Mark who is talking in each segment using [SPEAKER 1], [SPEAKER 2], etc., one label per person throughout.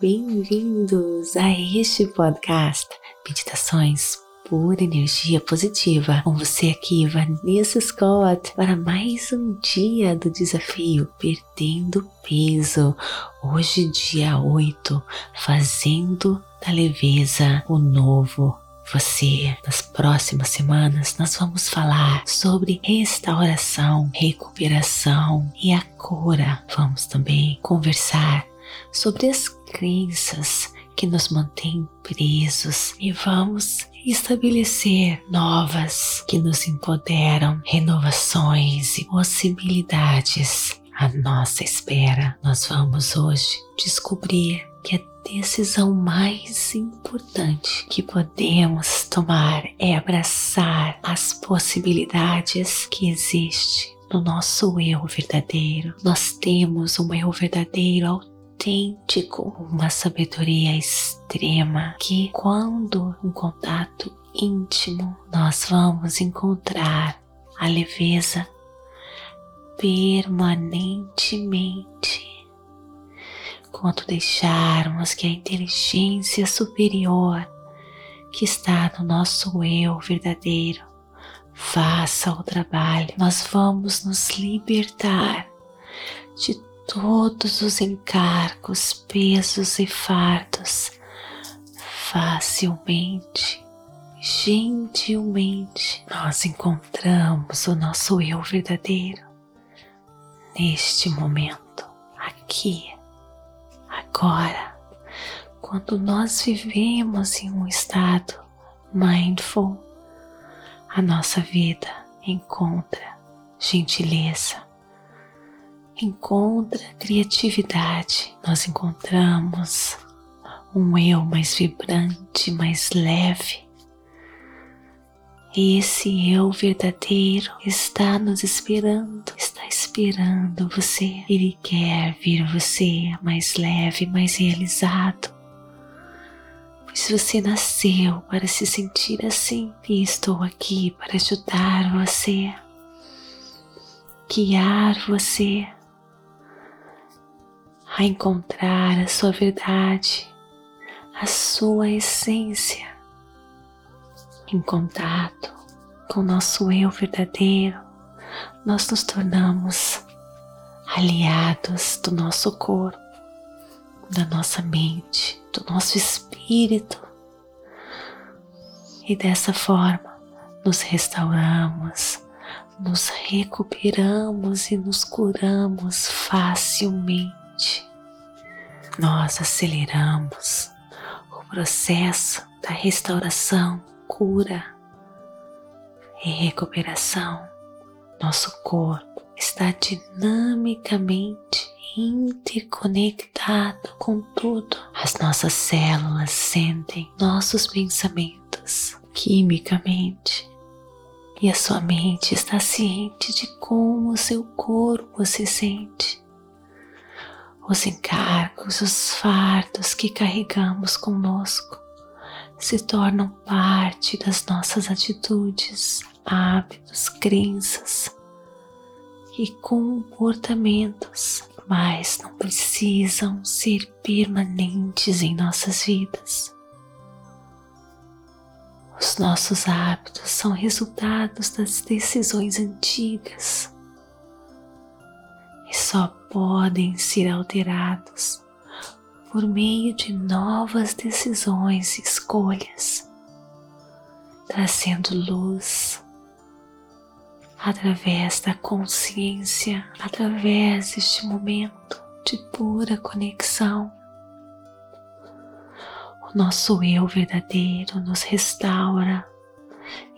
[SPEAKER 1] Bem-vindos a este podcast Meditações por energia positiva. Com você aqui, Vanessa Scott, para mais um dia do desafio Perdendo Peso. Hoje, dia 8, fazendo da leveza o novo você. Nas próximas semanas, nós vamos falar sobre restauração, recuperação e a cura. Vamos também conversar sobre as crenças que nos mantêm presos e vamos estabelecer novas que nos empoderam, renovações e possibilidades à nossa espera. Nós vamos hoje descobrir que a decisão mais importante que podemos tomar é abraçar as possibilidades que existem no nosso eu verdadeiro. Nós temos um eu verdadeiro uma sabedoria extrema que, quando em contato íntimo, nós vamos encontrar a leveza permanentemente. Quando deixarmos que a inteligência superior que está no nosso eu verdadeiro faça o trabalho, nós vamos nos libertar de todos os encargos, pesos e fardos facilmente, gentilmente. Nós encontramos o nosso eu verdadeiro neste momento, aqui, agora, quando nós vivemos em um estado mindful, a nossa vida encontra gentileza, encontra criatividade, nós encontramos um eu mais vibrante, mais leve. Esse eu verdadeiro está nos esperando, está esperando você. Ele quer ver você mais leve, mais realizado. Pois você nasceu para se sentir assim e estou aqui para ajudar você, guiar você a encontrar a sua verdade, a sua essência, em contato com nosso eu verdadeiro, nós nos tornamos aliados do nosso corpo, da nossa mente, do nosso espírito. E dessa forma nos restauramos, nos recuperamos e nos curamos facilmente nós aceleramos o processo da restauração, cura e recuperação. Nosso corpo está dinamicamente interconectado com tudo. As nossas células sentem nossos pensamentos quimicamente e a sua mente está ciente de como o seu corpo se sente os encargos, os fardos que carregamos conosco se tornam parte das nossas atitudes, hábitos, crenças e comportamentos, mas não precisam ser permanentes em nossas vidas. Os nossos hábitos são resultados das decisões antigas só podem ser alterados por meio de novas decisões e escolhas, trazendo luz através da consciência, através deste momento de pura conexão. O nosso eu verdadeiro nos restaura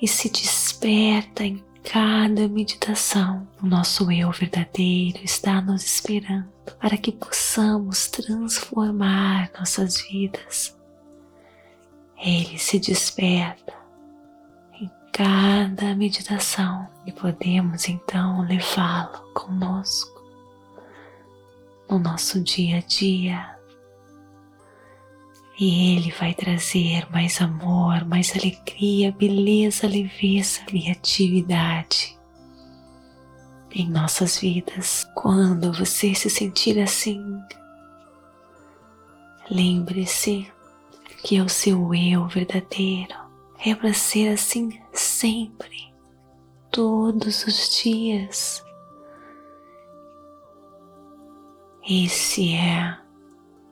[SPEAKER 1] e se desperta em cada meditação, o nosso eu verdadeiro está nos esperando para que possamos transformar nossas vidas. Ele se desperta em cada meditação e podemos então levá-lo conosco no nosso dia a dia e Ele vai trazer mais amor, mais alegria, beleza, leveza, criatividade em nossas vidas. Quando você se sentir assim, Lembre-se que é o seu eu verdadeiro é para ser assim sempre, todos os dias. Esse é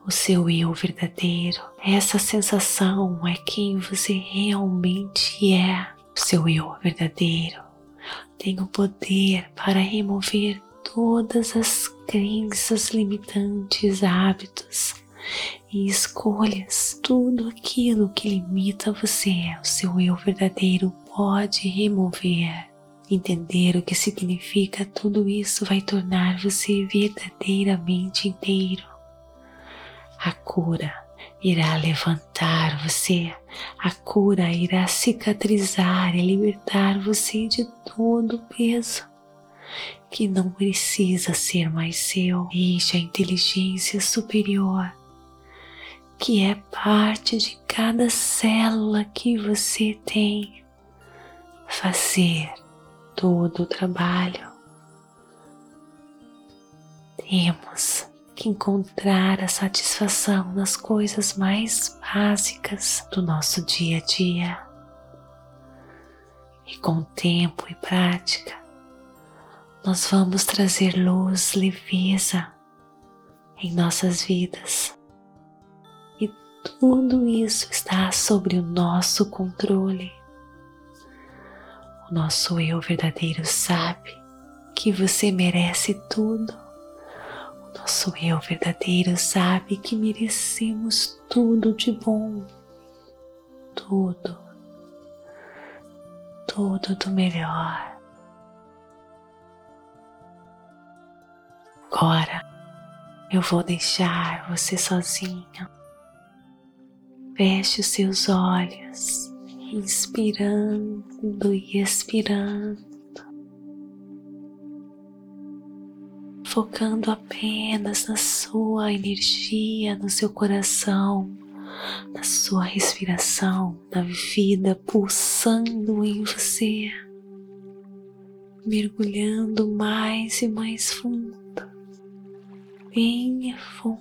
[SPEAKER 1] o seu eu verdadeiro. Essa sensação é quem você realmente é. O seu eu verdadeiro tem o poder para remover todas as crenças limitantes, hábitos e escolhas. Tudo aquilo que limita você, o seu eu verdadeiro pode remover. Entender o que significa tudo isso vai tornar você verdadeiramente inteiro. A cura irá levantar você, a cura irá cicatrizar e libertar você de todo o peso que não precisa ser mais seu. Deixe a inteligência superior, que é parte de cada célula que você tem, fazer todo o trabalho. Temos que encontrar a satisfação nas coisas mais básicas do nosso dia a dia. E com tempo e prática, nós vamos trazer luz, leveza em nossas vidas. E tudo isso está sobre o nosso controle. O nosso eu verdadeiro sabe que você merece tudo. Nosso eu verdadeiro sabe que merecemos tudo de bom. Tudo. Tudo do melhor. Agora eu vou deixar você sozinho. Feche os seus olhos, inspirando e expirando, focando apenas na sua energia, no seu coração, na sua respiração, na vida pulsando em você, mergulhando mais e mais fundo bem fundo.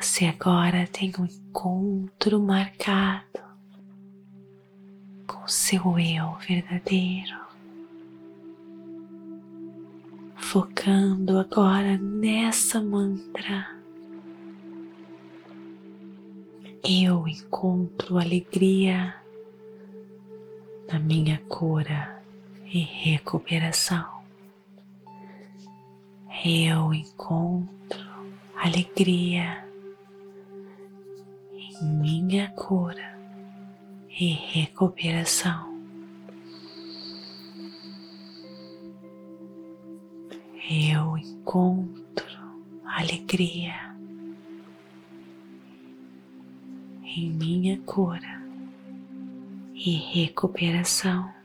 [SPEAKER 1] Você agora tem um encontro marcado com o seu eu verdadeiro. Focando agora nessa mantra. Eu encontro alegria na minha cura e recuperação eu encontro alegria em minha cura e recuperação. Eu encontro alegria em minha cura e recuperação.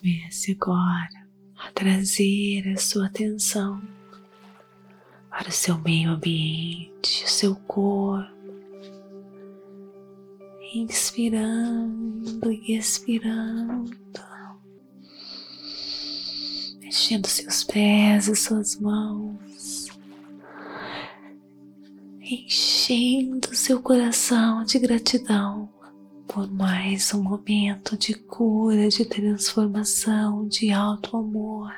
[SPEAKER 1] Comece agora a trazer a sua atenção para o seu meio ambiente, o seu corpo, inspirando e expirando, mexendo seus pés e suas mãos, enchendo seu coração de gratidão por mais um momento de cura, de transformação, de alto amor,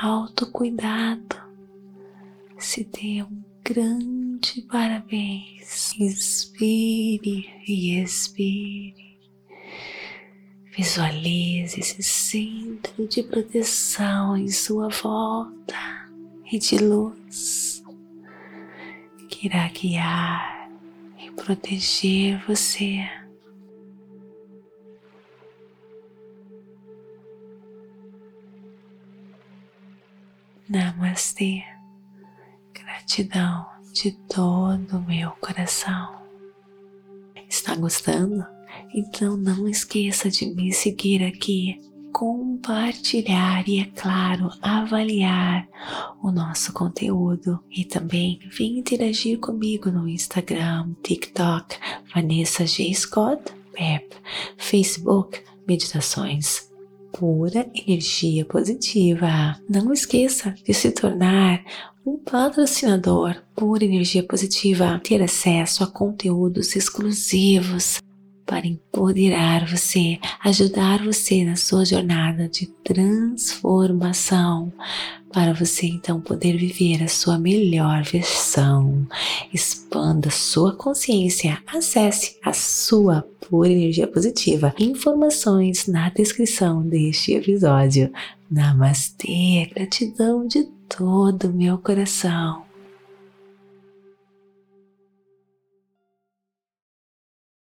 [SPEAKER 1] autocuidado. Se dê um grande parabéns. Inspire e expire. Visualize esse centro de proteção em sua volta e de luz que irá guiar proteger você. Namastê, gratidão de todo o meu coração. Está gostando? Então não esqueça de me seguir aqui compartilhar e, é claro, avaliar o nosso conteúdo. E também vem interagir comigo no Instagram, TikTok, Vanessa G. Scott, Pep, Facebook, Meditações pura energia positiva. Não esqueça de se tornar um patrocinador por energia positiva, ter acesso a conteúdos exclusivos, para empoderar você, ajudar você na sua jornada de transformação, para você então poder viver a sua melhor versão. Expanda sua consciência, acesse a sua pura energia positiva. Informações na descrição deste episódio. Namastê, gratidão de todo o meu coração.